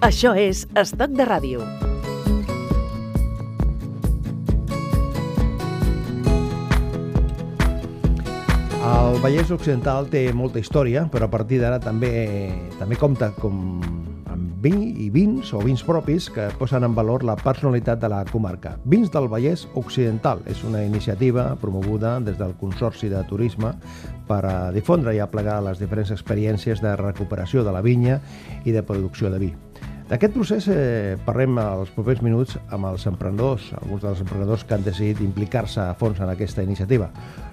Això és Estoc de Ràdio. El Vallès Occidental té molta història, però a partir d'ara també també compta com amb vi i vins o vins propis que posen en valor la personalitat de la comarca. Vins del Vallès Occidental és una iniciativa promoguda des del Consorci de Turisme per a difondre i aplegar les diferents experiències de recuperació de la vinya i de producció de vi. D'aquest procés eh, parlem als propers minuts amb els emprenedors, alguns dels emprenedors que han decidit implicar-se a fons en aquesta iniciativa.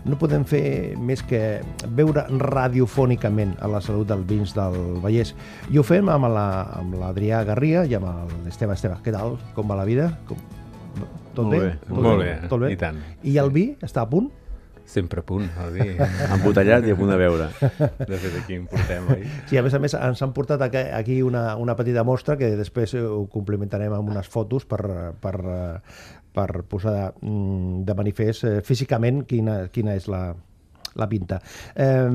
No podem fer més que veure radiofònicament a la salut dels vins del Vallès. I ho fem amb la- amb l'Adrià la, Garria i amb l'Esteve Esteve. Què tal? Com va la vida? Com... Tot Molt bé? bé, Tot molt bé, Tot bé? i tant. I el vi està a punt? Sempre a punt, el vi. Embotellat i a punt de beure. De fet, aquí en portem, oi? Sí, a més a més ens han portat aquí, una, una petita mostra que després ho complementarem amb unes fotos per, per, per posar mm, de manifest eh, físicament quina, quina és la, la pinta. Eh,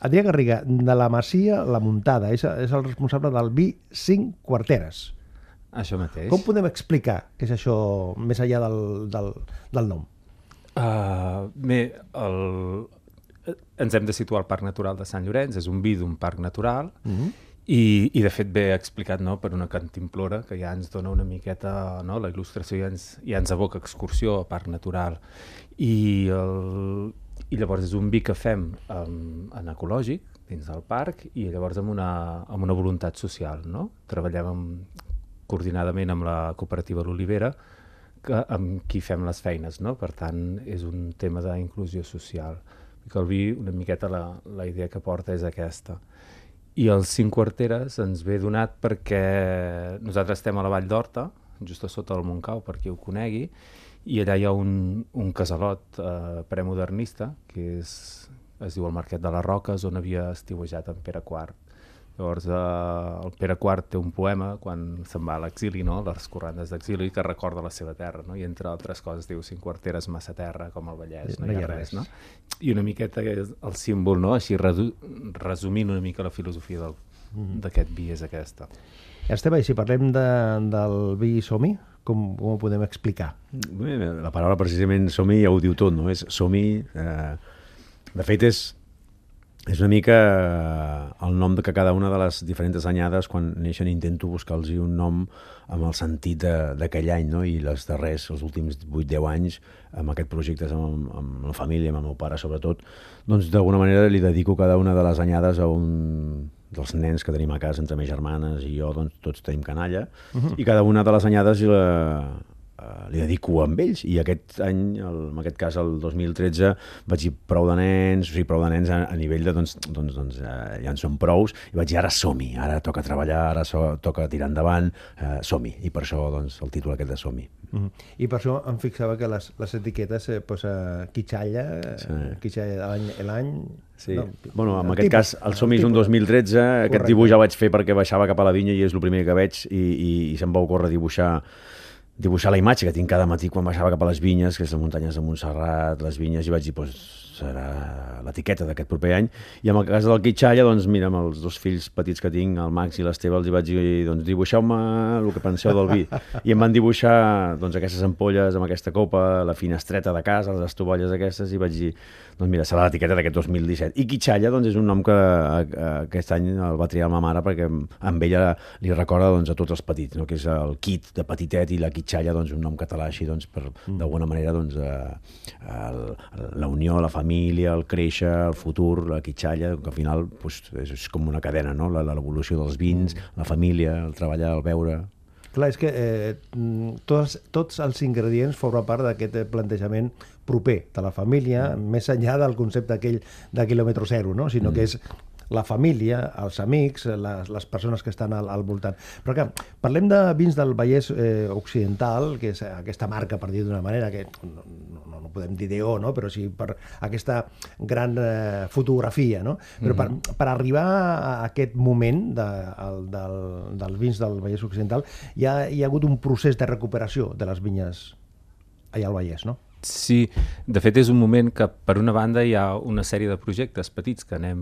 Adrià Garriga, de la Masia La Muntada, és, és el responsable del vi 5 quarteres. Això mateix. Com podem explicar què és això més enllà del, del, del nom? Uh, bé, el... ens hem de situar al Parc Natural de Sant Llorenç, és un vi d'un parc natural, mm -hmm. i, i de fet ve explicat no, per una cantimplora que ja ens dona una miqueta, no, la il·lustració ja ens, ja ens aboca excursió a Parc Natural. I, el, I llavors és un vi que fem um, en ecològic, dins del parc, i llavors amb una, amb una voluntat social. No? Treballem amb, coordinadament amb la cooperativa L'Olivera, que, amb qui fem les feines, no? Per tant, és un tema d'inclusió social. I el vi, una miqueta, la, la idea que porta és aquesta. I els cinc quarteres ens ve donat perquè nosaltres estem a la Vall d'Horta, just a sota del Montcau, per qui ho conegui, i allà hi ha un, un casalot eh, premodernista, que és, es diu el Marquet de les Roques, on havia estiuejat en Pere IV. Llavors, eh, el Pere IV té un poema quan se'n va a l'exili, no? les corrandes d'exili, que recorda la seva terra, no? i entre altres coses diu cinc quarteres massa terra, com el Vallès, no, hi ha res. No? I una miqueta és el símbol, no? així resumint una mica la filosofia del- d'aquest vi és aquesta. Esteve, i si parlem de, del vi som-hi, com, com ho podem explicar? Bé, La paraula precisament som-hi ja ho diu tot, no? És som-hi... Eh, de fet, és, és una mica eh, el nom de que cada una de les diferents anyades, quan neixen, intento buscar-los un nom amb el sentit de- d'aquell any, no? I les darrers, els últims 8-10 anys, amb aquest projecte amb, amb la família, amb el meu pare sobretot, doncs d'alguna manera li dedico cada una de les anyades a un dels nens que tenim a casa, entre mes germanes i jo, doncs tots tenim canalla, uh -huh. i cada una de les anyades i la, li dedico amb ells i aquest any, el, en aquest cas el 2013 vaig dir prou de nens o sigui, prou de nens a, a nivell de doncs, doncs, doncs eh, ja en són prous i vaig dir ara som-hi, ara toca treballar ara so, toca tirar endavant, eh, som-hi i per això doncs, el títol aquest de som-hi Mm -hmm. I per això em fixava que les, les etiquetes eh, posa Quitxalla, sí. Sí. Quitxalla l'any... Sí. No, bueno, en aquest tipus, cas, el Som-hi és un tipus. 2013, aquest Correcte. dibuix ja vaig fer perquè baixava cap a la vinya i és el primer que veig i, i, i se'm va ocórrer dibuixar dibuixar la imatge que tinc cada matí quan baixava cap a les vinyes, que és les muntanyes de Montserrat, les vinyes, i vaig dir, doncs, serà l'etiqueta d'aquest proper any. I en el cas del Quitxalla, doncs, mira, amb els dos fills petits que tinc, el Max i l'Esteve, els hi vaig dir, doncs, dibuixeu-me el que penseu del vi. I em van dibuixar, doncs, aquestes ampolles amb aquesta copa, la finestreta de casa, les estovalles aquestes, i vaig dir, doncs mira, serà l'etiqueta d'aquest 2017. I Quitxalla, doncs, és un nom que eh, aquest any el va triar ma mare perquè amb ella li recorda doncs, a tots els petits, no? que és el kit de petitet i la Quitxalla, doncs, un nom català així, doncs, per d'alguna manera, doncs, eh, el, la unió, la família, el créixer, el futur, la Quitxalla, que al final doncs, és, és com una cadena, no? La- l'evolució dels vins, la família, el treballar, el beure... Clar, és que eh, tots, tots els ingredients formen part d'aquest plantejament proper de la família, mm. més enllà del concepte aquell de quilòmetre zero, no? sinó mm. que és la família, els amics, les, les persones que estan al, al voltant. Però que parlem de vins del Vallès eh, Occidental, que és aquesta marca, per dir d'una manera, que no, no podem dir DO, no? però sí per aquesta gran eh, fotografia. No? Però per, per arribar a aquest moment de, el, del, dels vins del Vallès Occidental hi ha, hi ha hagut un procés de recuperació de les vinyes allà al Vallès, no? Sí, de fet és un moment que per una banda hi ha una sèrie de projectes petits que anem,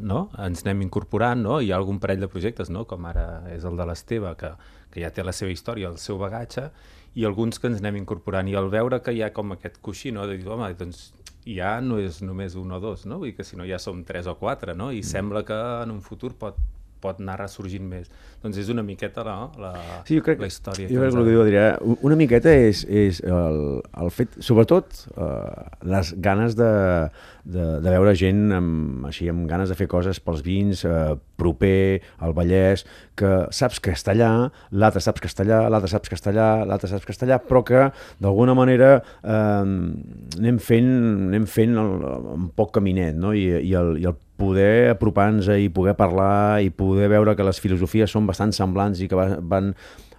no? ens anem incorporant, no? hi ha algun parell de projectes, no? com ara és el de l'Esteve, que, que ja té la seva història, el seu bagatge, i alguns que ens anem incorporant. I al veure que hi ha com aquest coixí, no? de dir, home, doncs ja no és només un o dos, no? Vull dir que si no ja som tres o quatre, no? I mm. sembla que en un futur pot, pot anar ressorgint més. Doncs és una miqueta la, la, sí, jo crec, la història. Jo crec que el que diu Adrià, una miqueta és, és el, el fet, sobretot eh, les ganes de, de, de veure gent amb, així, amb ganes de fer coses pels vins, eh, proper, al Vallès, que saps que està allà, l'altre saps que està allà, l'altre saps que està allà, l'altre saps que està allà, però que d'alguna manera eh, anem fent, anem fent el, un poc caminet, no? I, i, el, i el poder apropar-nos i poder parlar i poder veure que les filosofies són bastant semblants i que van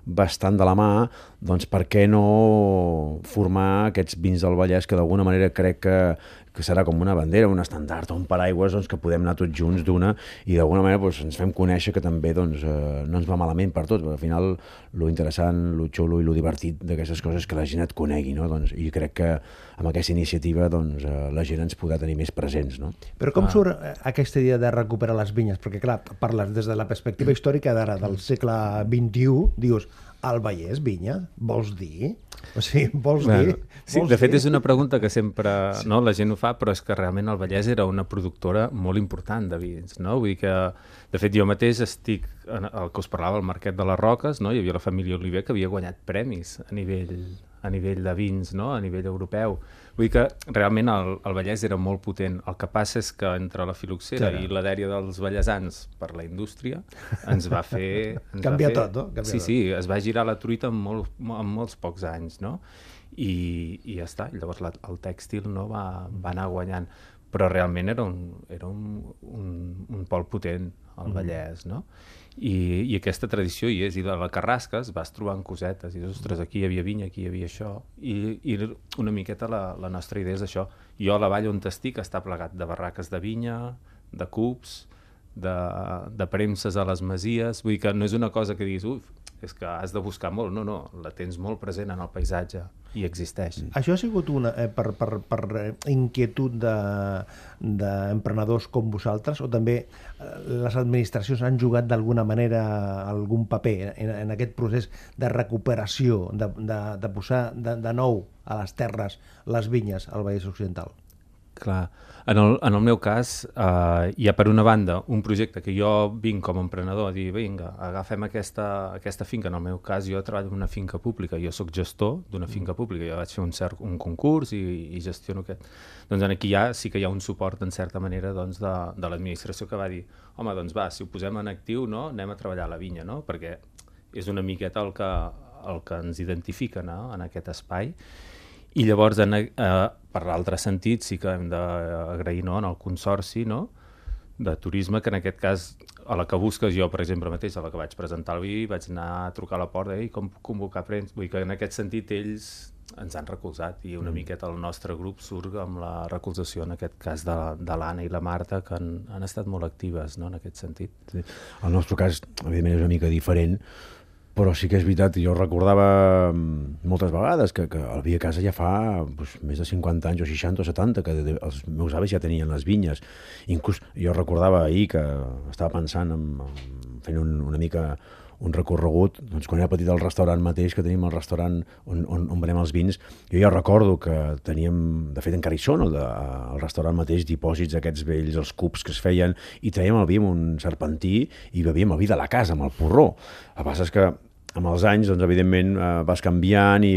bastant de la mà, doncs per què no formar aquests vins del Vallès que d'alguna manera crec que, que serà com una bandera, un estandard o un paraigües doncs, que podem anar tots junts d'una i d'alguna manera doncs, ens fem conèixer que també doncs, eh, no ens va malament per tots, perquè al final lo interessant, lo xulo i lo divertit d'aquestes coses que la gent et conegui, no? doncs, i crec que amb aquesta iniciativa doncs, eh, la gent ens podrà tenir més presents. No? Però com ah. surt eh, aquesta idea de recuperar les vinyes? Perquè clar, parles des de la perspectiva històrica d'ara, del segle XXI, dius, al Vallès, vinya? Vols dir? O sigui, vols bueno, dir? Sí, vols de fet dir? és una pregunta que sempre sí. no, la gent ho fa, però és que realment el Vallès era una productora molt important de vins, no? Vull dir que, de fet, jo mateix estic, en el que us parlava, al Marquet de les Roques, no? Hi havia la família Oliver que havia guanyat premis a nivell, a nivell de vins, no? A nivell europeu. Vull dir que realment el, el Vallès era molt potent. El que passa és que entre la filoxera sí, i la dèria dels vallesans per la indústria ens va fer... Ens Canvia va fer... tot, no? Canvia sí, tot. sí, es va girar la truita en, molt, en molts pocs anys, no? I, i ja està. Llavors la, el tèxtil no va, va anar guanyant. Però realment era un, era un, un, un pol potent, el mm. Vallès, no? I, i aquesta tradició hi és, i de la Carrasca es vas trobant cosetes, i dius, ostres, aquí hi havia vinya, aquí hi havia això, i, i una miqueta la, la nostra idea és això. Jo a la vall on estic està plegat de barraques de vinya, de cups, de, de premses a les masies, vull dir que no és una cosa que diguis, uf, és que has de buscar molt, no, no, la tens molt present en el paisatge i existeix. Mm. Això ha sigut una, eh, per, per, per eh, inquietud d'emprenedors de, com vosaltres o també eh, les administracions han jugat d'alguna manera algun paper en, en aquest procés de recuperació, de, de, de posar de, de nou a les terres les vinyes al Vallès Occidental? Clar. En el, en el meu cas, eh, hi ha per una banda un projecte que jo vinc com a emprenedor a dir, vinga, agafem aquesta, aquesta finca. En el meu cas, jo treballo en una finca pública, jo sóc gestor d'una finca mm. pública, jo vaig fer un, cert, un concurs i, i gestiono aquest. Doncs aquí ja sí que hi ha un suport, en certa manera, doncs, de, de l'administració que va dir, home, doncs va, si ho posem en actiu, no, anem a treballar a la vinya, no? Perquè és una miqueta el que, el que ens identifica no? en aquest espai i llavors, en, eh, per l'altre sentit, sí que hem d'agrair no, en el consorci no, de turisme, que en aquest cas, a la que busques jo, per exemple, mateix, a la que vaig presentar el vi, vaig anar a trucar a la porta i com convocar prens. Vull dir que en aquest sentit ells ens han recolzat i una mm. miqueta el nostre grup surt amb la recolzació en aquest cas de, de l'Anna i la Marta que han, han estat molt actives no, en aquest sentit. Sí. El nostre cas, evidentment, és una mica diferent però sí que és veritat, jo recordava mm, moltes vegades que, que el vi a casa ja fa doncs, més de 50 anys o 60 o 70 que els meus avis ja tenien les vinyes. Inclús jo recordava ahir que estava pensant en, en fent un, una mica un recorregut, doncs quan era petit al restaurant mateix, que tenim el restaurant on, on, on venem els vins, jo ja recordo que teníem, de fet encara hi són, el, de, restaurant mateix, dipòsits aquests vells, els cubs que es feien, i traiem el vi amb un serpentí i bebíem el vi de la casa, amb el porró. El que és que amb els anys, doncs, evidentment, eh, vas canviant i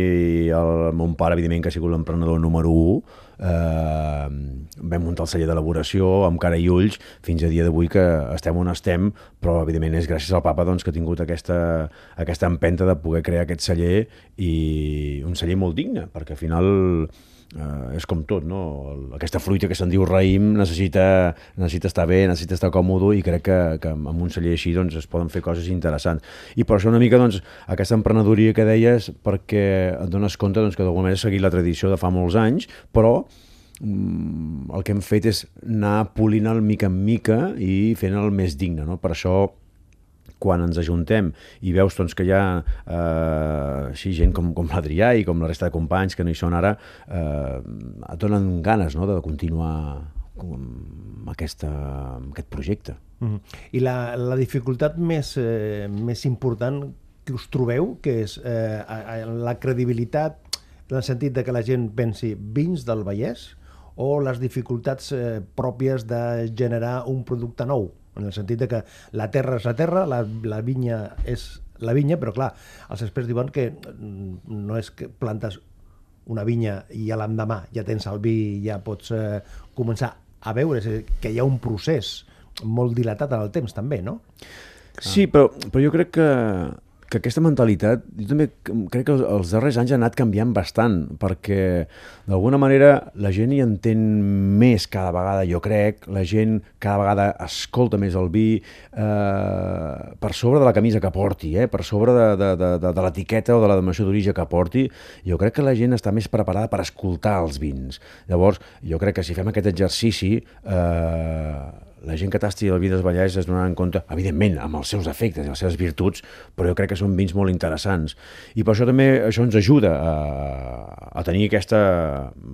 el, mon pare, evidentment, que ha sigut l'emprenedor número 1, eh, vam muntar el celler d'elaboració amb cara i ulls fins a dia d'avui que estem on estem, però, evidentment, és gràcies al papa doncs, que ha tingut aquesta, aquesta empenta de poder crear aquest celler i un celler molt digne, perquè al final eh, és com tot, no? Aquesta fruita que se'n diu raïm necessita, necessita estar bé, necessita estar còmode i crec que, que amb un celler així doncs, es poden fer coses interessants. I per això una mica doncs, aquesta emprenedoria que deies perquè et dones compte doncs, que d'alguna manera has seguit la tradició de fa molts anys, però mm, el que hem fet és anar polint el mica en mica i fent el més digne. No? Per això quan ens ajuntem i veus doncs, que hi ha eh, així, gent com, com l'Adrià i com la resta de companys que no hi són ara, eh, et donen ganes no?, de continuar amb, aquesta, amb aquest projecte. Mm -hmm. I la, la dificultat més, eh, més important que us trobeu, que és eh, la credibilitat en el sentit de que la gent pensi vins del Vallès o les dificultats eh, pròpies de generar un producte nou, en el sentit de que la terra és la terra, la, la vinya és la vinya, però clar, els experts diuen que no és que plantes una vinya i a l'endemà ja tens el vi i ja pots eh, començar a veure que hi ha un procés molt dilatat en el temps també, no? Sí, però, però jo crec que que aquesta mentalitat, jo també crec que els darrers anys ha anat canviant bastant, perquè d'alguna manera la gent hi entén més cada vegada, jo crec, la gent cada vegada escolta més el vi eh, per sobre de la camisa que porti, eh, per sobre de, de, de, de, de l'etiqueta o de la denominació d'origen que porti, jo crec que la gent està més preparada per escoltar els vins. Llavors, jo crec que si fem aquest exercici, eh, la gent que tasti el vi dels Vallès es donaran compte, evidentment, amb els seus efectes i les seves virtuts, però jo crec que són vins molt interessants. I per això també això ens ajuda a, a tenir aquesta,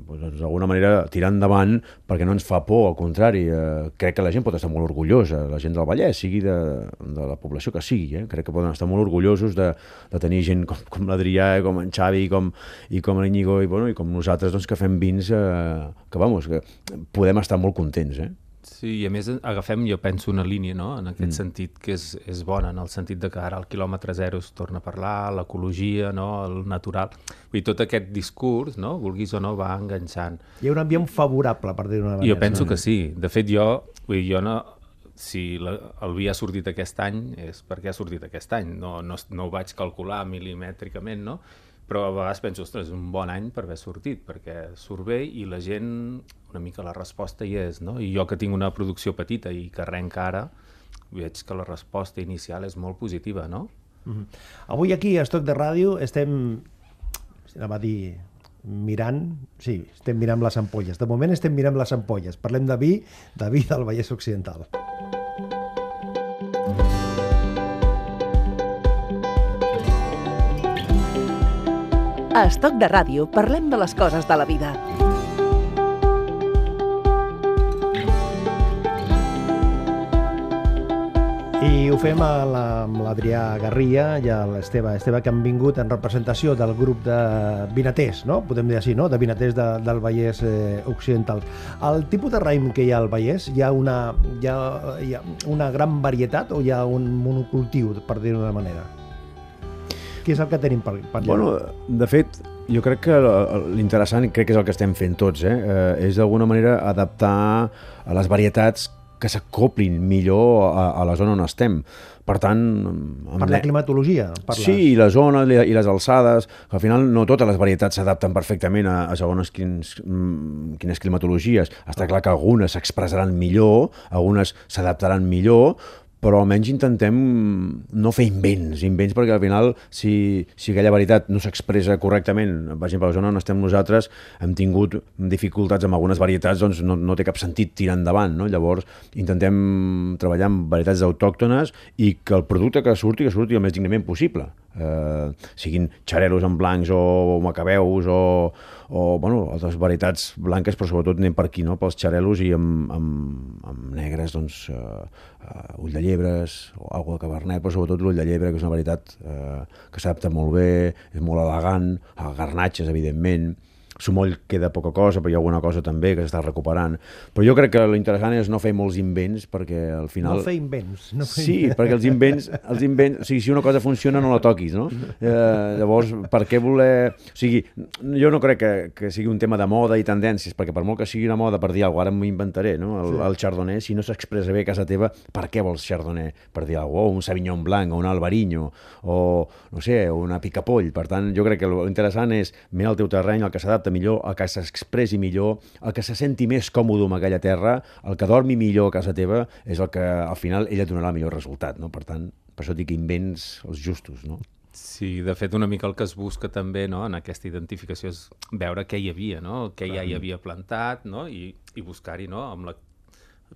doncs, d'alguna manera, tirar endavant, perquè no ens fa por, al contrari. Eh, crec que la gent pot estar molt orgullosa, la gent del Vallès, sigui de, de la població que sigui. Eh? Crec que poden estar molt orgullosos de, de tenir gent com, com l'Adrià, com en Xavi com, i com l'Iñigo i, bueno, i com nosaltres doncs, que fem vins eh, que, vamos, que podem estar molt contents. Eh? Sí, i a més agafem, jo penso, una línia, no?, en aquest mm. sentit que és, és bona, en el sentit de que ara el quilòmetre zero es torna a parlar, l'ecologia, no?, el natural... Vull dir, tot aquest discurs, no?, vulguis o no, va enganxant. Hi ha un ambient favorable, per dir-ho d'una manera. Jo penso no? que sí. De fet, jo, vull dir, jo no, si la, el vi ha sortit aquest any és perquè ha sortit aquest any, no, no, no ho vaig calcular milimètricament, no? Però a vegades penso, ostres, és un bon any per haver sortit, perquè surt bé i la gent, una mica la resposta hi és, no? I jo que tinc una producció petita i que arrenca ara, veig que la resposta inicial és molt positiva, no? Mm -hmm. Avui aquí a Estoc de Ràdio estem, va dir, mirant, sí, estem mirant les ampolles. De moment estem mirant les ampolles. Parlem de vi, de vi del Vallès Occidental. Estoc de Ràdio parlem de les coses de la vida. I ho fem amb l'Adrià Garria i l'Esteve Esteve, que han vingut en representació del grup de vinaters, no? podem dir així, no? de vinaters de, del Vallès eh, Occidental. El tipus de raïm que hi ha al Vallès, hi ha, una, hi, ha, hi ha una gran varietat o hi ha un monocultiu, per dir-ho d'una manera? Què és el que tenim per, per allà? Bueno, de fet, jo crec que l'interessant, crec que és el que estem fent tots, eh? eh és d'alguna manera adaptar a les varietats que s'acoplin millor a, a la zona on estem. Per tant... Per la climatologia? Per sí, les... i la zona i les alçades, que al final no totes les varietats s'adapten perfectament a, a segons quins, mm, quines climatologies. Està clar que algunes s'expressaran millor, algunes s'adaptaran millor, però almenys intentem no fer invents, invents perquè al final si, si aquella veritat no s'expressa correctament, per exemple, a la zona on estem nosaltres hem tingut dificultats amb algunes varietats, doncs no, no té cap sentit tirar endavant, no? llavors intentem treballar amb varietats autòctones i que el producte que surti, que surti el més dignament possible, eh, siguin xarelos en blancs o macabeus o, o bueno, altres varietats blanques, però sobretot anem per aquí, no? pels xarelos i amb, amb, amb negres, doncs, eh, uh, ull de llebres, o agua de cabernet, però sobretot l'ull de llebre, que és una varietat uh, que s'adapta molt bé, és molt elegant, garnatges, evidentment, Sumoll queda poca cosa, però hi ha alguna cosa també que s'està recuperant. Però jo crec que l'interessant és no fer molts invents, perquè al final... No fer invents. No fer sí, invents. perquè els invents, els invents... O sigui, si una cosa funciona, no la toquis, no? Eh, llavors, per què voler... O sigui, jo no crec que, que sigui un tema de moda i tendències, perquè per molt que sigui una moda per dir alguna cosa, ara m'ho inventaré, no? El, sí. el chardonnay, si no s'expressa bé a casa teva, per què vols chardonnay? Per dir alguna cosa, o un sauvignon blanc, o un albariño, o, no sé, una picapoll. Per tant, jo crec que l'interessant és mirar el teu terreny, el que s'adapta s'adapta millor, el que s'expressi millor, el que se senti més còmode amb aquella terra, el que dormi millor a casa teva, és el que al final ella donarà el millor resultat. No? Per tant, per això dic invents els justos. No? Sí, de fet, una mica el que es busca també no, en aquesta identificació és veure què hi havia, no? què ja hi havia plantat no? i, i buscar-hi no? amb la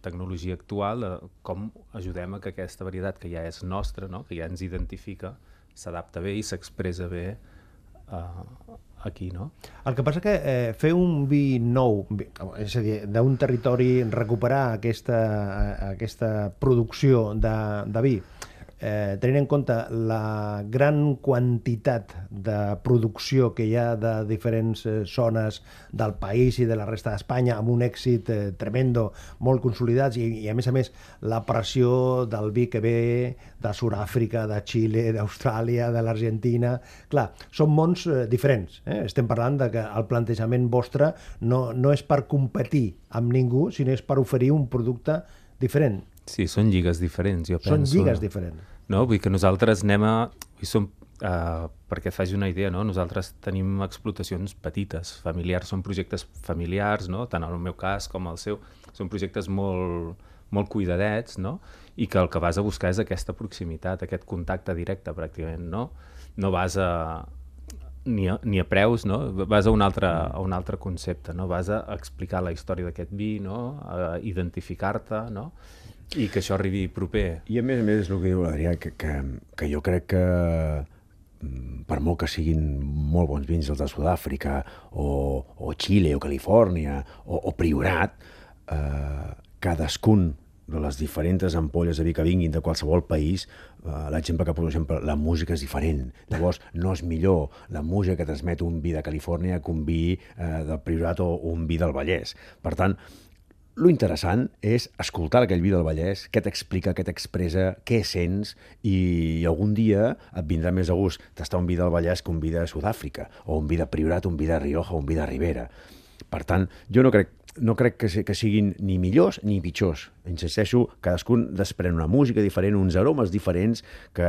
tecnologia actual, de com ajudem a que aquesta varietat que ja és nostra, no? que ja ens identifica, s'adapta bé i s'expressa bé eh, aquí, no? El que passa que eh, fer un vi nou, és a dir, d'un territori, recuperar aquesta, eh, aquesta producció de, de vi, eh, tenint en compte la gran quantitat de producció que hi ha de diferents eh, zones del país i de la resta d'Espanya, amb un èxit eh, tremendo, molt consolidats, i, i a més a més la pressió del vi que ve de Sud-àfrica, de Xile, d'Austràlia, de l'Argentina... Clar, són mons eh, diferents. Eh? Estem parlant de que el plantejament vostre no, no és per competir amb ningú, sinó és per oferir un producte diferent. Sí, són lligues diferents, jo Són penso. lligues diferents. No? Vull que nosaltres anem a... Som, uh, perquè faci una idea, no? nosaltres tenim explotacions petites, familiars, són projectes familiars, no? tant en el meu cas com el seu, són projectes molt, molt cuidadets, no? i que el que vas a buscar és aquesta proximitat, aquest contacte directe, pràcticament, no? No vas a, ni a, ni a preus, no? vas a un, altre, a un altre concepte, no? vas a explicar la història d'aquest vi, no? a identificar-te, no? I que això arribi proper. I a més a més és el que diu l'Adrià, que, que, que jo crec que mm, per molt que siguin molt bons vins els de Sud-àfrica o, o Xile o Califòrnia o, o Priorat, eh, cadascun de les diferents ampolles de vi que vinguin de qualsevol país, eh, l'exemple que poso sempre, la música és diferent. Llavors, no és millor la música que transmet un vi de Califòrnia que un vi eh, del Priorat o un vi del Vallès. Per tant, lo interessant és escoltar aquell vi del Vallès, què t'explica, què t'expressa, què sents, i algun dia et vindrà més a gust tastar un vi del Vallès que un vi de Sud-àfrica, o un vi de Priorat, un vi de Rioja, un vi de Ribera. Per tant, jo no crec, no crec que, que siguin ni millors ni pitjors. Insisteixo, cadascun desprèn una música diferent, uns aromes diferents que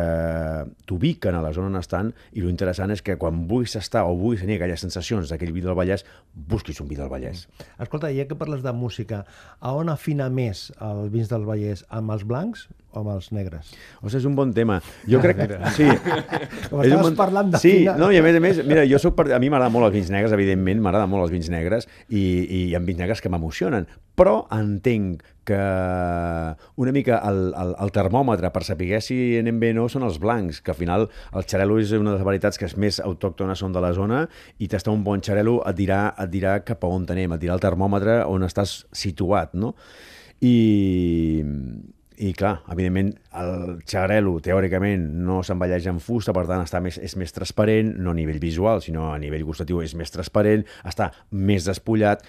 t'ubiquen a la zona on estan i lo interessant és que quan vulguis estar o vulguis tenir aquelles sensacions d'aquell vi del Vallès, busquis un vi del Vallès. Escolta, ja que parles de música, a on afina més el vins del Vallès? Amb els blancs o amb els negres? Ostres, és un bon tema. Jo crec que... Sí. Com estaves parlant de Sí, no, i a més a més, mira, jo soc per... a mi m'agraden molt els vins negres, evidentment, m'agraden molt els vins negres, i, i ha vins negres que m'emocionen, però entenc que una mica el, el, el termòmetre per saber si anem bé o no són els blancs, que al final el xarel·lo és una de les varietats que és més autòctones són de la zona i tastar un bon xarel·lo et dirà, et dirà cap a on anem, et dirà el termòmetre on estàs situat, no? I, i clar, evidentment, el xarel·lo, teòricament, no s'envelleix en fusta, per tant, està més, és més transparent, no a nivell visual, sinó a nivell gustatiu és més transparent, està més despullat,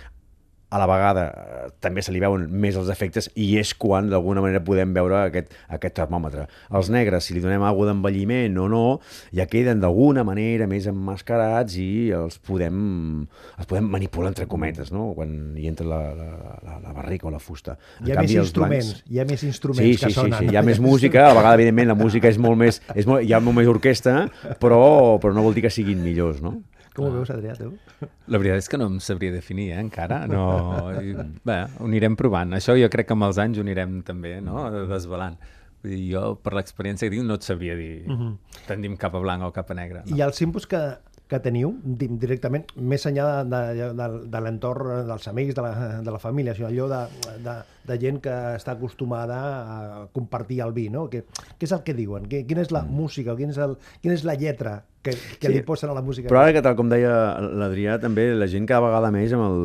a la vegada eh, també se li veuen més els efectes i és quan d'alguna manera podem veure aquest, aquest termòmetre. Els negres, si li donem alguna d'envelliment o no, ja queden d'alguna manera més emmascarats i els podem, els podem manipular entre cometes, no? quan hi entra la, la, la, la barrica o la fusta. En Hi ha més els instruments, blancs- hi ha més instruments Sí, que sí, sí, sonen. sí, hi ha més música, a la vegada, evidentment, la música és molt més... És molt, hi ha molt més orquestra, però, però no vol dir que siguin millors, no? Com ho veus, Adrià, tu? La veritat és que no em sabria definir, eh, encara. No... Bé, ho anirem provant. Això jo crec que amb els anys ho anirem també no? desvelant. Vull dir, jo, per l'experiència que tinc, no et sabria dir tendim cap a blanc o cap a negre. No? I els símbols que, que teniu di- directament, més enllà de, de, de, de l'entorn dels amics, de la, de la família, sinó allò de, de, de gent que està acostumada a compartir el vi, no? Què, què és el que diuen? Què, quina és la música? Quina és, el, quina és la lletra que, que Sí. li posen a la música? Però ara que, tal com deia l'Adrià, també la gent cada vegada més amb el,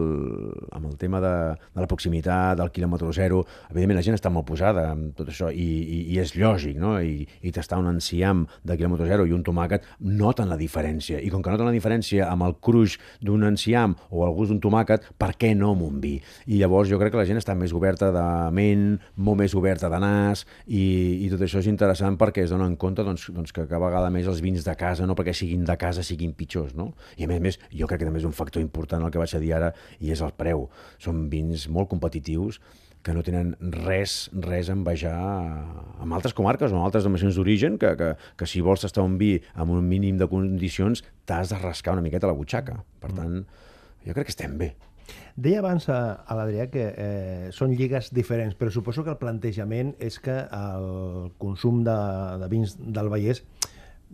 amb el tema de, de la proximitat, del quilòmetre zero, evidentment la gent està molt posada amb tot això i, i, i és lògic, no? I, i tastar un enciam de quilòmetre zero i un tomàquet noten la diferència. I com que noten la diferència amb el cruix d'un enciam o el gust d'un tomàquet, per què no amb un vi? I llavors jo crec que la gent està més oberta de ment, molt més oberta de nas i, i tot això és interessant perquè es donen compte doncs, doncs que cada vegada més els vins de casa, no perquè siguin de casa, siguin pitjors, no? I a més a més, jo crec que també és un factor important el que vaig a dir ara i és el preu. Són vins molt competitius que no tenen res, res a envejar amb altres comarques o amb altres denominacions d'origen, que, que, que si vols tastar un vi amb un mínim de condicions, t'has de rascar una miqueta la butxaca. Per tant, jo crec que estem bé. Deia abans a, a l'Adrià que eh, són lligues diferents, però suposo que el plantejament és que el consum de, de vins del Vallès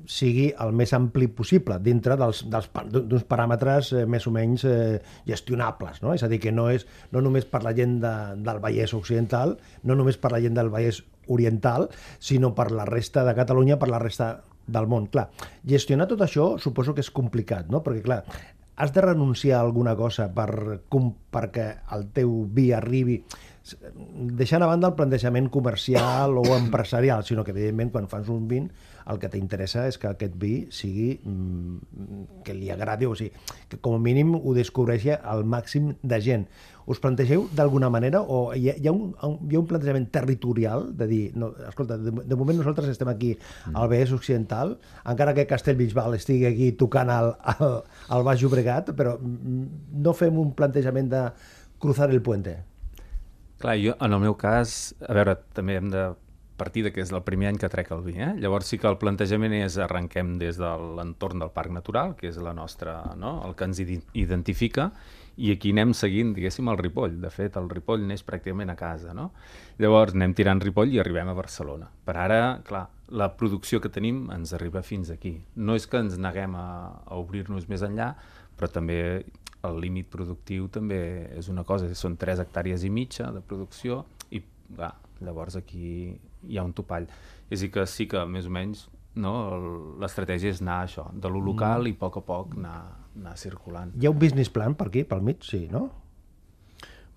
sigui el més ampli possible dintre dels, dels, pa- d'uns paràmetres eh, més o menys eh, gestionables. No? És a dir, que no és no només per la gent de, del Vallès Occidental, no només per la gent del Vallès Oriental, sinó per la resta de Catalunya, per la resta del món. Clar, gestionar tot això suposo que és complicat, no? perquè clar, has de renunciar a alguna cosa per, com, perquè el teu vi arribi? Deixant a banda el plantejament comercial o empresarial, sinó que evidentment quan fas un vin el que t'interessa és que aquest vi sigui mm, que li agradi, o sigui, que com a mínim ho descobreixi al màxim de gent. Us plantegeu d'alguna manera o hi ha, hi, ha un, hi ha un plantejament territorial de dir, no, escolta, de, de moment nosaltres estem aquí al Vallès Occidental, encara que Castellbisbal estigui aquí tocant al, al, al Baix Llobregat, però mm, no fem un plantejament de cruzar el puente. Clar, jo, en el meu cas, a veure, també hem de partir de que és el primer any que trec el vi. Eh? Llavors sí que el plantejament és arrenquem des de l'entorn del Parc Natural, que és la nostra, no? el que ens identifica, i aquí anem seguint, diguéssim, el Ripoll. De fet, el Ripoll neix pràcticament a casa. No? Llavors anem tirant Ripoll i arribem a Barcelona. Per ara, clar, la producció que tenim ens arriba fins aquí. No és que ens neguem a, a obrir-nos més enllà, però també el límit productiu també és una cosa, són 3 hectàrees i mitja de producció i clar, llavors aquí hi ha un topall. És a dir que sí que més o menys no, l'estratègia és anar a això, de lo local mm. i a poc a poc anar, anar circulant. Hi ha un business plan per aquí, pel mig? Sí, no?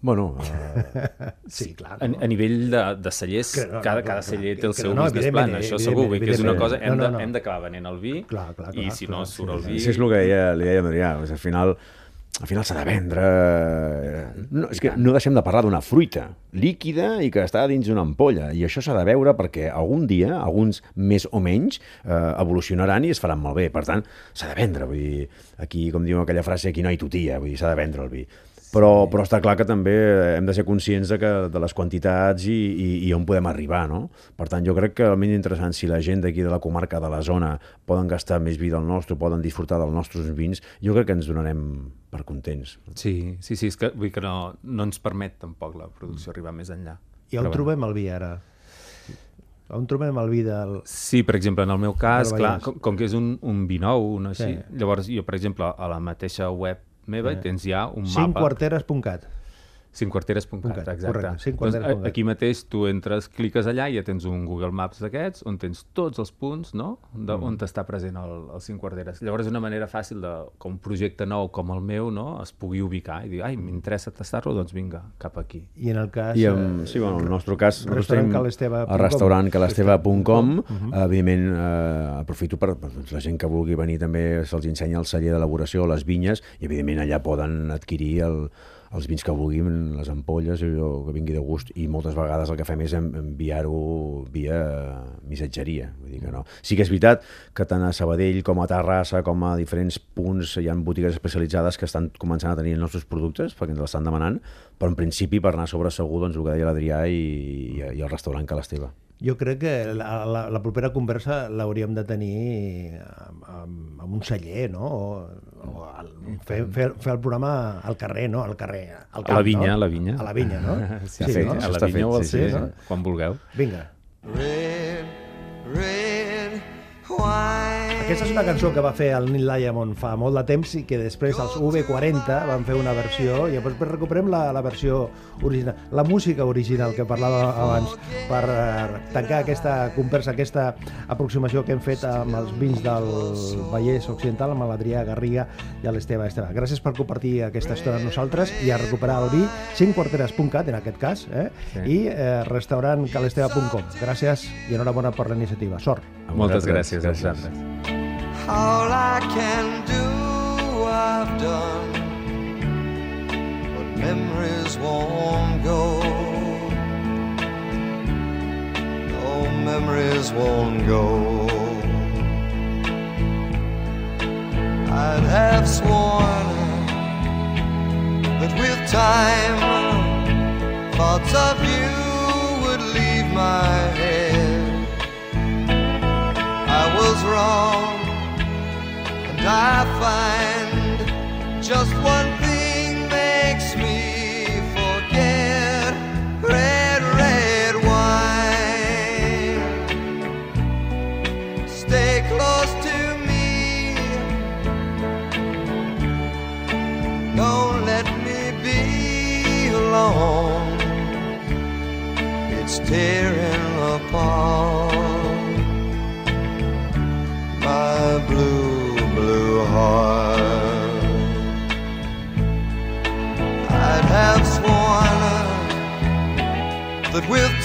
Bueno, eh, Sí, clar. A, a nivell de, de cellers, Que no, no, cada, cada celler té el seu no, business plan, això segur, que és una cosa, hem de- No, no. hem d'acabar venent el vi Clar, clar, i clar, si clar, no surt sí, el vi... sí, és el que deia, li deia Adrià, és, al final al final s'ha de vendre... eh, No, és que no deixem de parlar d'una fruita líquida i que està dins d'una ampolla. I això s'ha de veure perquè algun dia, alguns més o menys, eh, evolucionaran i es faran malbé. Per tant, s'ha de vendre. Vull dir, aquí, com diu aquella frase, aquí no hi tutia, vull dir, s'ha de vendre el vi. Però, però està clar que també hem de ser conscients de, que, de les quantitats i, i, i on podem arribar, no? Per tant, jo crec que el més interessant, si la gent d'aquí de la comarca, de la zona, poden gastar més vi del nostre, poden disfrutar dels nostres vins, jo crec que ens donarem per contents. Sí, sí, sí, és que vull que no, no ens permet tampoc la producció arribar més enllà. I on Però bueno. trobem el vi ara? On trobem el vi del... Sí, per exemple, en el meu cas, clar, com, com que és un, un vi nou, un així, Sí. llavors jo, per exemple, a la mateixa web meva Sí. tens ja un mapa... Cinquarteres.cat. Cinquarteres.cat, exacte. correcte, cinquarteres doncs, aquí mateix tu entres, cliques allà i ja tens un Google Maps d'aquests on tens tots els punts no? de, Mm. on està present el, el Cinquarteres. Llavors és una manera fàcil de, que un projecte nou com el meu no? es pugui ubicar i dir, ai, m'interessa tastar-lo, doncs vinga, cap aquí. I en el cas... I en, sí, bueno, en el nostre cas, restaurant calesteva.com. el restaurant calesteva.com, evidentment eh, aprofito per, per doncs, la gent que vulgui venir també se'ls ensenya el celler d'elaboració, les vinyes, i evidentment allà poden adquirir el, els vins que vulguin, les ampolles, el que vingui de gust, i moltes vegades el que fem és en- enviar-ho via missatgeria, vull dir que no. Sí que és veritat que tant a Sabadell com a Terrassa, com a diferents punts, hi ha botigues especialitzades que estan començant a tenir els nostres productes, perquè ens l'estan demanant, però en principi per anar sobre segur, doncs el que deia l'Adrià i, i, i el restaurant Ca l'Esteve. Jo crec que la, la, la propera conversa l'hauríem de tenir amb, amb, amb un celler, no? O, o al, fer, fer, fer el programa al carrer, no? Al carrer. Al A la vinya, no? a la vinya. A la vinya, no? Sí, sí, fet, no? a la vinya fet, o al sí, sí, sí. quan vulgueu. Vinga. Red, red wine. Aquesta és una cançó que va fer el Neil Diamond fa molt de temps i que després els V40 van fer una versió i després recuperem la, la versió original, la música original que parlava abans per eh, tancar aquesta conversa, aquesta aproximació que hem fet amb els vins del Vallès Occidental, amb l'Adrià Garriga i l'Esteve Esteve. Gràcies per compartir aquesta estona amb nosaltres i a recuperar el vi, cinquarteres.cat en aquest cas, eh? Sí. i eh, restaurantcalesteve.com. Gràcies i enhorabona per la iniciativa. Sort! Moltes vosaltres, gràcies a vosaltres. All I can do, I've done. But memories won't go. No, memories won't go. I'd have sworn that with time, thoughts of you would leave my head. I was wrong, I find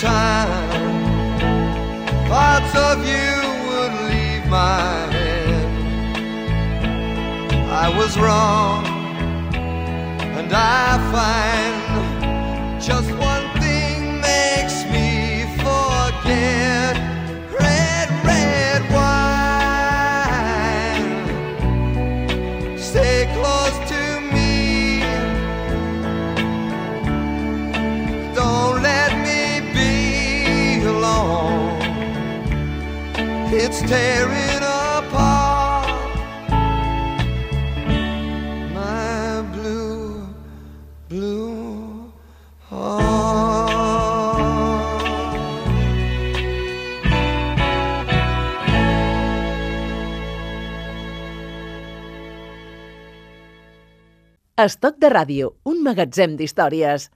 time parts of you would leave my head. I was wrong, and I tearing apart my blue, blue heart. Estoc de ràdio, un magatzem d'històries.